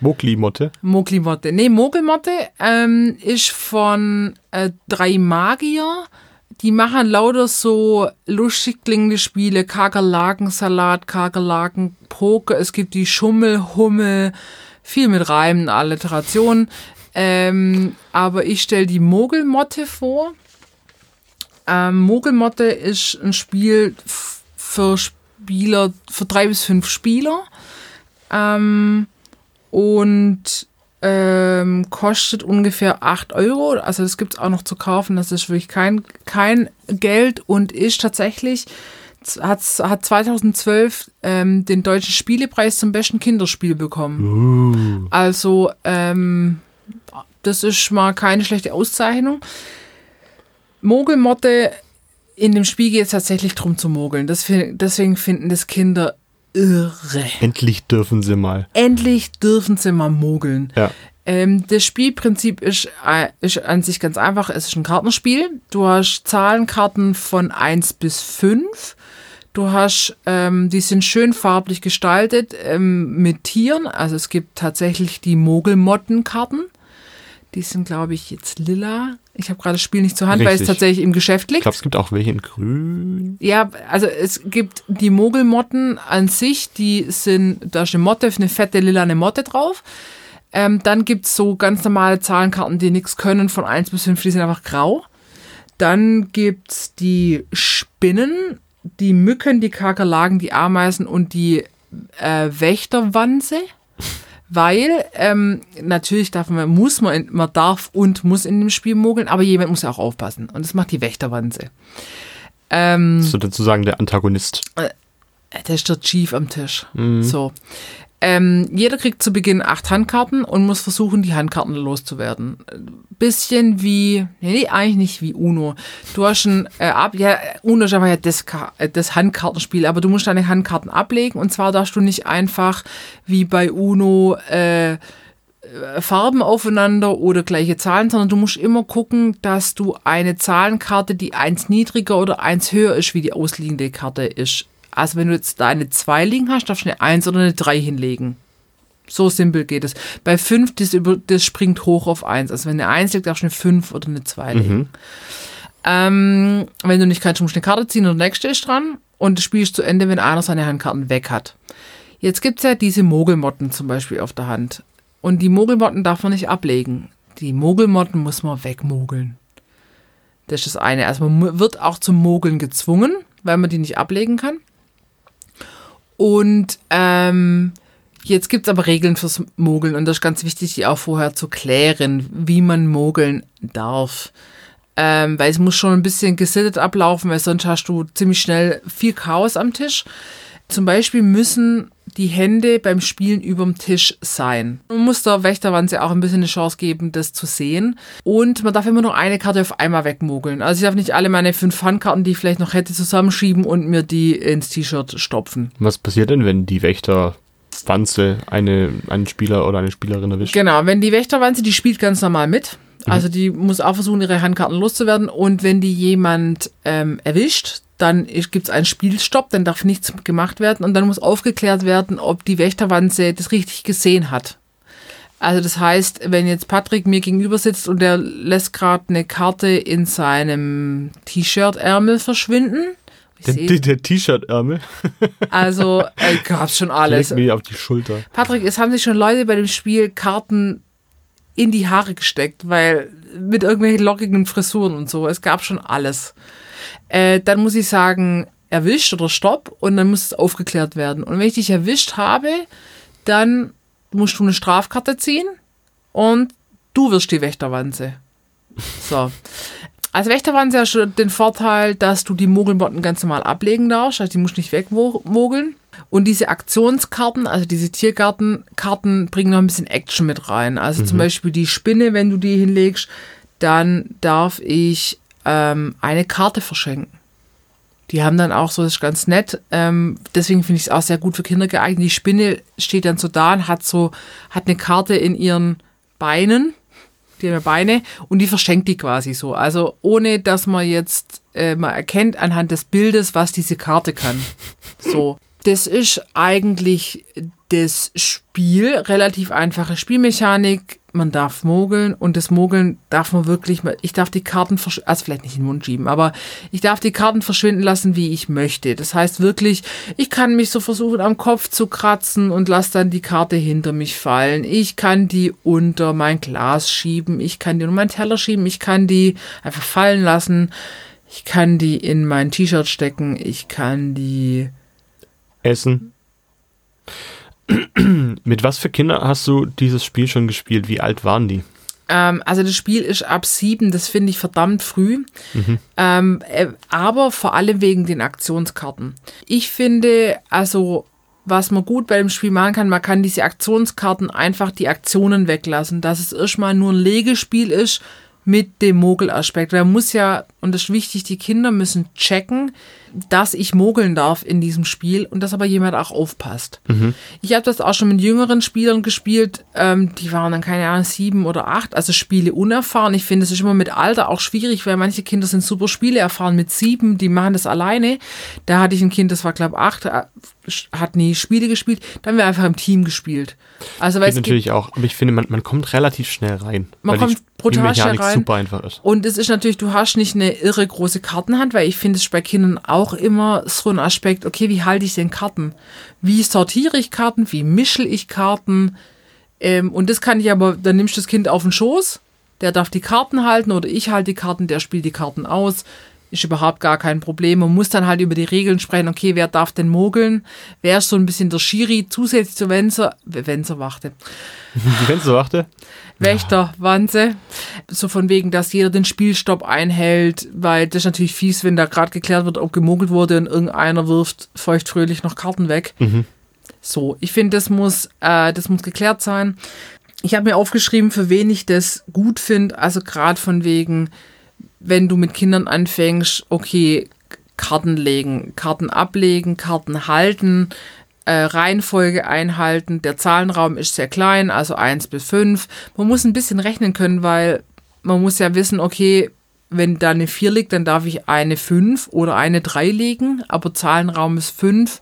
Speaker 1: Mokli-Motte.
Speaker 2: Moglimotte. Nee, Mogelmotte ähm, ist von äh, drei Magier. Die machen lauter so lustig klingende Spiele. Kakerlakensalat, Kakerlaken, Poker. Es gibt die Schummel, Hummel. Viel mit Reimen, Alliterationen. Ähm, aber ich stelle die Mogelmotte vor. Ähm, Mogelmotte ist ein Spiel für Spieler, für drei bis fünf Spieler. Ähm, und ähm, kostet ungefähr 8 Euro. Also das gibt es auch noch zu kaufen. Das ist wirklich kein, kein Geld und ist tatsächlich, hat, hat 2012 ähm, den deutschen Spielepreis zum besten Kinderspiel bekommen. Also ähm, das ist mal keine schlechte Auszeichnung. Mogelmotte, in dem Spiel geht es tatsächlich drum zu mogeln. Deswegen finden das Kinder irre.
Speaker 1: Endlich dürfen sie mal.
Speaker 2: Endlich dürfen sie mal mogeln.
Speaker 1: Ja.
Speaker 2: Ähm, das Spielprinzip ist, äh, ist an sich ganz einfach. Es ist ein Kartenspiel. Du hast Zahlenkarten von 1 bis 5. Du hast, ähm, die sind schön farblich gestaltet ähm, mit Tieren. Also es gibt tatsächlich die Mogelmottenkarten. Die sind, glaube ich, jetzt lila. Ich habe gerade das Spiel nicht zur Hand, weil es
Speaker 1: Richtig.
Speaker 2: tatsächlich im Geschäft
Speaker 1: Ich
Speaker 2: liegt.
Speaker 1: glaube, es gibt auch welche in grün.
Speaker 2: Ja, also es gibt die Mogelmotten an sich, die sind, da ist eine Motte, eine fette lilane Motte drauf. Ähm, dann gibt's so ganz normale Zahlenkarten, die nichts können, von 1 bis 5, die sind einfach grau. Dann gibt's die Spinnen, die Mücken, die Kakerlaken, die Ameisen und die äh, Wächterwanze. Weil ähm, natürlich darf man, muss man, in- man darf und muss in dem Spiel mogeln, aber jemand muss ja auch aufpassen. Und das macht die Wächterwanze. Ähm,
Speaker 1: Sozusagen der Antagonist.
Speaker 2: der ist der Chief am Tisch. So. Ähm, jeder kriegt zu Beginn acht Handkarten und muss versuchen, die Handkarten loszuwerden. Bisschen wie, nee, eigentlich nicht wie Uno. Du hast ein, äh, ab, ja, Uno ist aber ja das, äh, das Handkartenspiel, aber du musst deine Handkarten ablegen und zwar darfst du nicht einfach wie bei Uno äh, äh, Farben aufeinander oder gleiche Zahlen, sondern du musst immer gucken, dass du eine Zahlenkarte, die eins niedriger oder eins höher ist, wie die ausliegende Karte ist. Also wenn du jetzt da eine 2 liegen hast, darfst du eine 1 oder eine 3 hinlegen. So simpel geht es. Bei 5, das, das springt hoch auf 1. Also wenn eine 1 liegt, darfst du eine 5 oder eine 2 legen. Ähm, wenn du nicht kannst, musst du eine Karte ziehen und der nächste ist dran. Und das Spiel ist zu Ende, wenn einer seine Handkarten weg hat. Jetzt gibt es ja diese Mogelmotten zum Beispiel auf der Hand. Und die Mogelmotten darf man nicht ablegen. Die Mogelmotten muss man wegmogeln. Das ist das eine. Also man wird auch zum Mogeln gezwungen, weil man die nicht ablegen kann. Und ähm, jetzt gibt es aber Regeln fürs Mogeln und das ist ganz wichtig, die auch vorher zu klären, wie man mogeln darf. Ähm, weil es muss schon ein bisschen gesittet ablaufen, weil sonst hast du ziemlich schnell viel Chaos am Tisch. Zum Beispiel müssen die Hände beim Spielen überm Tisch sein. Man muss der Wächterwanze auch ein bisschen eine Chance geben, das zu sehen. Und man darf immer nur eine Karte auf einmal wegmogeln. Also ich darf nicht alle meine fünf Handkarten, die ich vielleicht noch hätte, zusammenschieben und mir die ins T-Shirt stopfen.
Speaker 1: Was passiert denn, wenn die Wächterwanze eine, einen Spieler oder eine Spielerin erwischt?
Speaker 2: Genau, wenn die Wächterwanze, die spielt ganz normal mit. Also die muss auch versuchen, ihre Handkarten loszuwerden. Und wenn die jemand ähm, erwischt, dann gibt es einen Spielstopp, dann darf nichts gemacht werden und dann muss aufgeklärt werden, ob die Wächterwanze das richtig gesehen hat. Also das heißt, wenn jetzt Patrick mir gegenüber sitzt und der lässt gerade eine Karte in seinem T-Shirt-Ärmel verschwinden.
Speaker 1: Der, der, der T-Shirt-Ärmel (laughs)
Speaker 2: also äh, gab's schon alles.
Speaker 1: legt mir auf die Schulter.
Speaker 2: Patrick, es haben sich schon Leute bei dem Spiel Karten in die Haare gesteckt, weil mit irgendwelchen lockigen Frisuren und so. Es gab schon alles. Äh, dann muss ich sagen, erwischt oder stopp und dann muss es aufgeklärt werden. Und wenn ich dich erwischt habe, dann musst du eine Strafkarte ziehen und du wirst die Wächterwanze. So. Als Wächter waren sie ja schon den Vorteil, dass du die Mogelbotten ganz normal ablegen darfst, also die musst du nicht wegmogeln. Und diese Aktionskarten, also diese Tiergartenkarten, bringen noch ein bisschen Action mit rein. Also mhm. zum Beispiel die Spinne, wenn du die hinlegst, dann darf ich ähm, eine Karte verschenken. Die haben dann auch so, das ist ganz nett. Ähm, deswegen finde ich es auch sehr gut für Kinder geeignet. Die Spinne steht dann so da und hat so, hat eine Karte in ihren Beinen. Die haben ja Beine und die verschenkt die quasi so. Also ohne, dass man jetzt äh, mal erkennt anhand des Bildes, was diese Karte kann. So. Das ist eigentlich das Spiel, relativ einfache Spielmechanik man darf mogeln und das Mogeln darf man wirklich, ich darf die Karten, also vielleicht nicht in den Mund schieben, aber ich darf die Karten verschwinden lassen, wie ich möchte. Das heißt wirklich, ich kann mich so versuchen am Kopf zu kratzen und lasse dann die Karte hinter mich fallen. Ich kann die unter mein Glas schieben, ich kann die unter meinen Teller schieben, ich kann die einfach fallen lassen, ich kann die in mein T-Shirt stecken, ich kann die
Speaker 1: essen. (clears throat) Mit was für Kindern hast du dieses Spiel schon gespielt? Wie alt waren die?
Speaker 2: Ähm, also das Spiel ist ab sieben, das finde ich verdammt früh. Mhm. Ähm, äh, aber vor allem wegen den Aktionskarten. Ich finde, also was man gut bei dem Spiel machen kann, man kann diese Aktionskarten einfach die Aktionen weglassen, dass es erstmal nur ein Legespiel ist mit dem Mogelaspekt. Man muss ja, und das ist wichtig, die Kinder müssen checken, dass ich mogeln darf in diesem Spiel und dass aber jemand auch aufpasst. Mhm. Ich habe das auch schon mit jüngeren Spielern gespielt, ähm, die waren dann keine Ahnung, sieben oder acht, also Spiele unerfahren. Ich finde, es ist immer mit Alter auch schwierig, weil manche Kinder sind super Spiele erfahren mit sieben, die machen das alleine. Da hatte ich ein Kind, das war glaube acht, äh, hat nie Spiele gespielt, dann haben wir einfach im Team gespielt.
Speaker 1: Also weil es natürlich auch, aber ich finde, man, man kommt relativ schnell rein.
Speaker 2: Man kommt brutal schnell rein. super einfach ist. Und es ist natürlich, du hast nicht eine irre große Kartenhand, weil ich finde es bei Kindern auch immer so ein Aspekt, okay, wie halte ich denn Karten? Wie sortiere ich Karten? Wie mischel ich Karten? Ähm, und das kann ich aber, dann nimmst du das Kind auf den Schoß, der darf die Karten halten oder ich halte die Karten, der spielt die Karten aus ist überhaupt gar kein Problem. Man muss dann halt über die Regeln sprechen, okay, wer darf denn mogeln? Wer ist so ein bisschen der Schiri zusätzlich zur Wenzer, Wenzerwachte?
Speaker 1: Die (laughs) Wenzerwachte?
Speaker 2: Wächter, Wanze. So von wegen, dass jeder den Spielstopp einhält, weil das ist natürlich fies, wenn da gerade geklärt wird, ob gemogelt wurde und irgendeiner wirft feuchtfröhlich noch Karten weg. Mhm. So, ich finde, das muss, äh, das muss geklärt sein. Ich habe mir aufgeschrieben, für wen ich das gut finde, also gerade von wegen, wenn du mit Kindern anfängst, okay, Karten legen, Karten ablegen, Karten halten, äh, Reihenfolge einhalten. Der Zahlenraum ist sehr klein, also 1 bis 5. Man muss ein bisschen rechnen können, weil man muss ja wissen, okay, wenn da eine 4 liegt, dann darf ich eine 5 oder eine 3 legen, aber Zahlenraum ist 5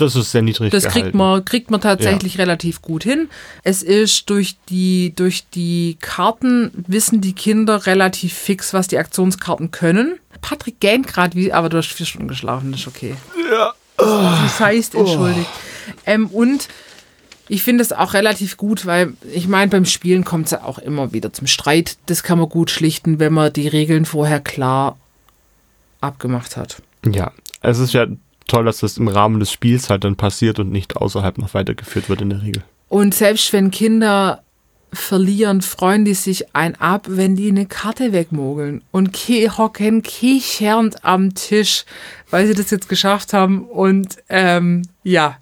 Speaker 1: das ist sehr niedrig.
Speaker 2: Das kriegt man, kriegt man tatsächlich ja. relativ gut hin. Es ist durch die, durch die Karten wissen die Kinder relativ fix, was die Aktionskarten können. Patrick gähnt gerade wie, aber du hast vier Stunden geschlafen, das ist okay. Ja. Oh. Das heißt, entschuldigt. Oh. Ähm, und ich finde es auch relativ gut, weil ich meine, beim Spielen kommt es ja auch immer wieder zum Streit. Das kann man gut schlichten, wenn man die Regeln vorher klar abgemacht hat.
Speaker 1: Ja, es ist ja toll, dass das im Rahmen des Spiels halt dann passiert und nicht außerhalb noch weitergeführt wird in der Regel.
Speaker 2: Und selbst wenn Kinder verlieren, freuen die sich ein ab, wenn die eine Karte wegmogeln und hocken kichernd am Tisch, weil sie das jetzt geschafft haben. Und ähm, ja,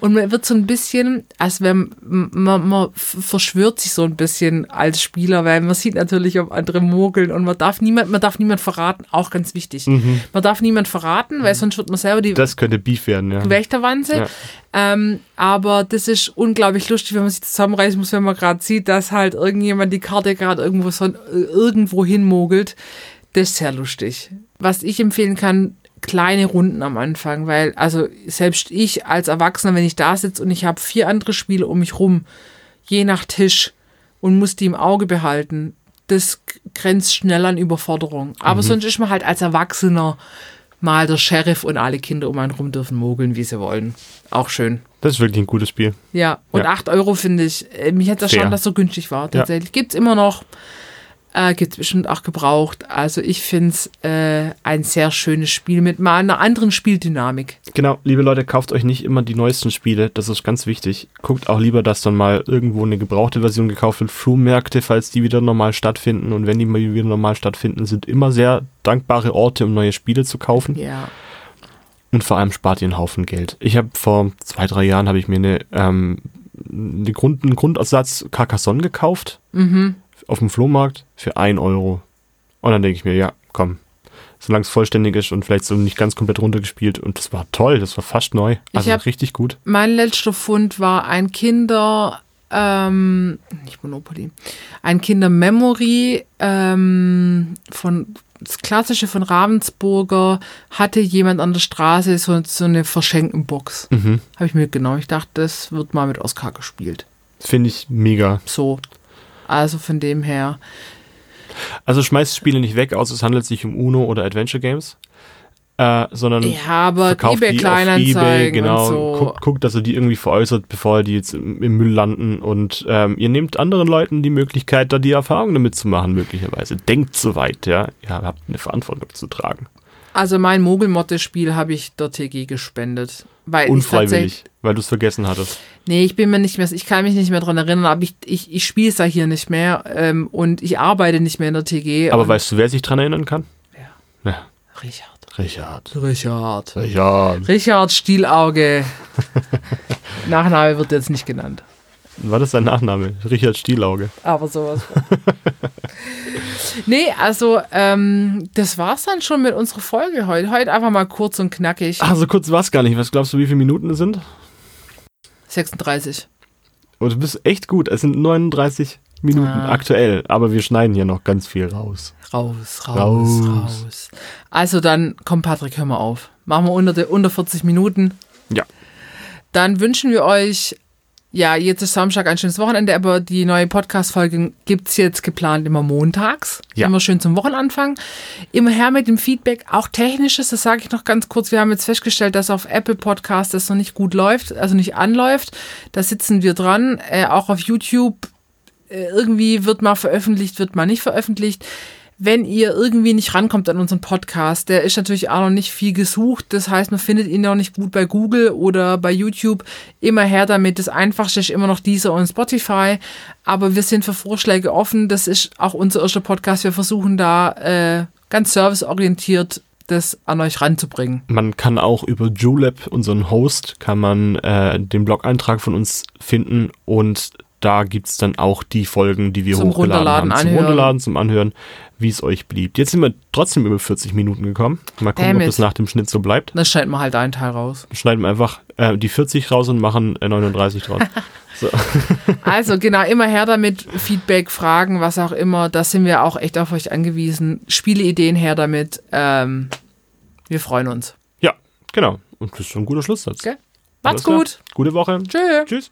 Speaker 2: und man wird so ein bisschen, als wenn man, man verschwört sich so ein bisschen als Spieler, weil man sieht natürlich, ob andere mogeln und man darf niemand, man darf niemand verraten, auch ganz wichtig. Mhm. Man darf niemand verraten, weil sonst wird man selber die.
Speaker 1: Das könnte Beef werden, ja.
Speaker 2: Wächterwanze. Ja. Ähm, aber das ist unglaublich lustig, wenn man sich zusammenreißen muss, wenn man gerade sieht, dass halt irgendjemand die Karte gerade irgendwo so, irgendwo hinmogelt. Das ist sehr lustig. Was ich empfehlen kann, kleine Runden am Anfang, weil also selbst ich als Erwachsener, wenn ich da sitze und ich habe vier andere Spiele um mich rum, je nach Tisch und muss die im Auge behalten, das grenzt schnell an Überforderung. Aber mhm. sonst ist man halt als Erwachsener mal der Sheriff und alle Kinder um einen rum dürfen mogeln, wie sie wollen. Auch schön.
Speaker 1: Das ist wirklich ein gutes Spiel.
Speaker 2: Ja, und ja. 8 Euro finde ich, äh, mich hat das schon, dass so günstig war. Tatsächlich ja. gibt es immer noch. Äh, Gibt es bestimmt auch gebraucht. Also ich finde es äh, ein sehr schönes Spiel mit mal einer anderen Spieldynamik.
Speaker 1: Genau, liebe Leute, kauft euch nicht immer die neuesten Spiele, das ist ganz wichtig. Guckt auch lieber, dass dann mal irgendwo eine gebrauchte Version gekauft wird. Flohmärkte, falls die wieder normal stattfinden und wenn die mal wieder normal stattfinden, sind immer sehr dankbare Orte, um neue Spiele zu kaufen.
Speaker 2: Ja.
Speaker 1: Und vor allem spart ihr einen Haufen Geld. Ich habe vor zwei, drei Jahren habe ich mir eine, ähm, eine Grund, einen Grundersatz Carcassonne gekauft auf dem Flohmarkt für 1 Euro. Und dann denke ich mir, ja, komm, solange es vollständig ist und vielleicht so nicht ganz komplett runtergespielt. Und das war toll, das war fast neu. Also
Speaker 2: hab-
Speaker 1: richtig gut.
Speaker 2: Mein letzter Fund war ein Kinder, ähm, nicht Monopoly, ein Kinder-Memory ähm, von das klassische von Ravensburger hatte jemand an der Straße so, so eine Verschenkenbox.
Speaker 1: Mhm.
Speaker 2: Habe ich mitgenommen. Ich dachte, das wird mal mit Oscar gespielt.
Speaker 1: Finde ich mega.
Speaker 2: So. Also von dem her.
Speaker 1: Also schmeißt Spiele nicht weg, außer es handelt sich um Uno oder Adventure Games. Äh, sondern
Speaker 2: Ja, aber
Speaker 1: verkauft
Speaker 2: eBay
Speaker 1: die auf
Speaker 2: Kleinanzeigen
Speaker 1: eBay, genau.
Speaker 2: und so.
Speaker 1: Guckt, guckt, dass ihr die irgendwie veräußert, bevor die jetzt im, im Müll landen. Und ähm, ihr nehmt anderen Leuten die Möglichkeit, da die Erfahrung damit zu machen, möglicherweise. Denkt so weit, ja. Ihr habt eine Verantwortung zu tragen.
Speaker 2: Also mein Mogelmotte-Spiel habe ich der TG gespendet. Weil
Speaker 1: Unfreiwillig, weil du es vergessen hattest.
Speaker 2: Nee, ich bin mir nicht mehr, ich kann mich nicht mehr dran erinnern, aber ich, ich, ich spiele es ja hier nicht mehr ähm, und ich arbeite nicht mehr in der TG.
Speaker 1: Aber weißt du, wer sich dran erinnern kann?
Speaker 2: Ja.
Speaker 1: Ja.
Speaker 2: Richard.
Speaker 1: Richard.
Speaker 2: Richard.
Speaker 1: Richard.
Speaker 2: Richard Stielauge. (laughs) Nachname wird jetzt nicht genannt.
Speaker 1: War das sein Nachname? Richard Stielauge.
Speaker 2: Aber sowas. (laughs) nee, also ähm, das war's dann schon mit unserer Folge heute. Heute einfach mal kurz und knackig.
Speaker 1: Ach, so kurz war es gar nicht. Was glaubst du, wie viele Minuten es sind?
Speaker 2: 36.
Speaker 1: Oh, du bist echt gut. Es sind 39 Minuten
Speaker 2: Ah.
Speaker 1: aktuell, aber wir schneiden hier noch ganz viel raus.
Speaker 2: Raus, raus,
Speaker 1: Raus.
Speaker 2: raus, Also dann, komm Patrick, hör mal auf. Machen wir unter, unter 40 Minuten.
Speaker 1: Ja.
Speaker 2: Dann wünschen wir euch, ja, jetzt ist Samstag ein schönes Wochenende, aber die neue Podcast-Folge gibt es jetzt geplant immer montags.
Speaker 1: Ja.
Speaker 2: Immer schön zum Wochenanfang. Immer her mit dem Feedback, auch technisches, das sage ich noch ganz kurz. Wir haben jetzt festgestellt, dass auf Apple Podcast das noch nicht gut läuft, also nicht anläuft. Da sitzen wir dran. Äh, auch auf YouTube äh, irgendwie wird mal veröffentlicht, wird mal nicht veröffentlicht. Wenn ihr irgendwie nicht rankommt an unseren Podcast, der ist natürlich auch noch nicht viel gesucht. Das heißt, man findet ihn noch nicht gut bei Google oder bei YouTube. Immer her damit. Das Einfachste ist immer noch dieser und Spotify. Aber wir sind für Vorschläge offen. Das ist auch unser erster Podcast. Wir versuchen da äh, ganz serviceorientiert das an euch ranzubringen.
Speaker 1: Man kann auch über Julep, unseren Host, kann man äh, den Blog-Eintrag von uns finden und da gibt es dann auch die Folgen, die wir
Speaker 2: Zum
Speaker 1: hochgeladen haben. Zum
Speaker 2: anhören.
Speaker 1: Runterladen, zum Anhören, wie es euch beliebt. Jetzt sind wir trotzdem über 40 Minuten gekommen. Mal gucken,
Speaker 2: Damn
Speaker 1: ob
Speaker 2: it.
Speaker 1: das nach dem Schnitt so bleibt.
Speaker 2: Dann schneiden wir halt einen Teil raus.
Speaker 1: Schneiden wir einfach äh, die 40 raus und machen äh, 39 draus. (laughs) so.
Speaker 2: Also genau, immer her damit, Feedback, Fragen, was auch immer. Da sind wir auch echt auf euch angewiesen. Spieleideen her damit. Ähm, wir freuen uns.
Speaker 1: Ja, genau. Und das ist schon ein guter Schlusssatz.
Speaker 2: Okay? Macht's gut.
Speaker 1: Gute Woche.
Speaker 2: Tschö.
Speaker 1: Tschüss.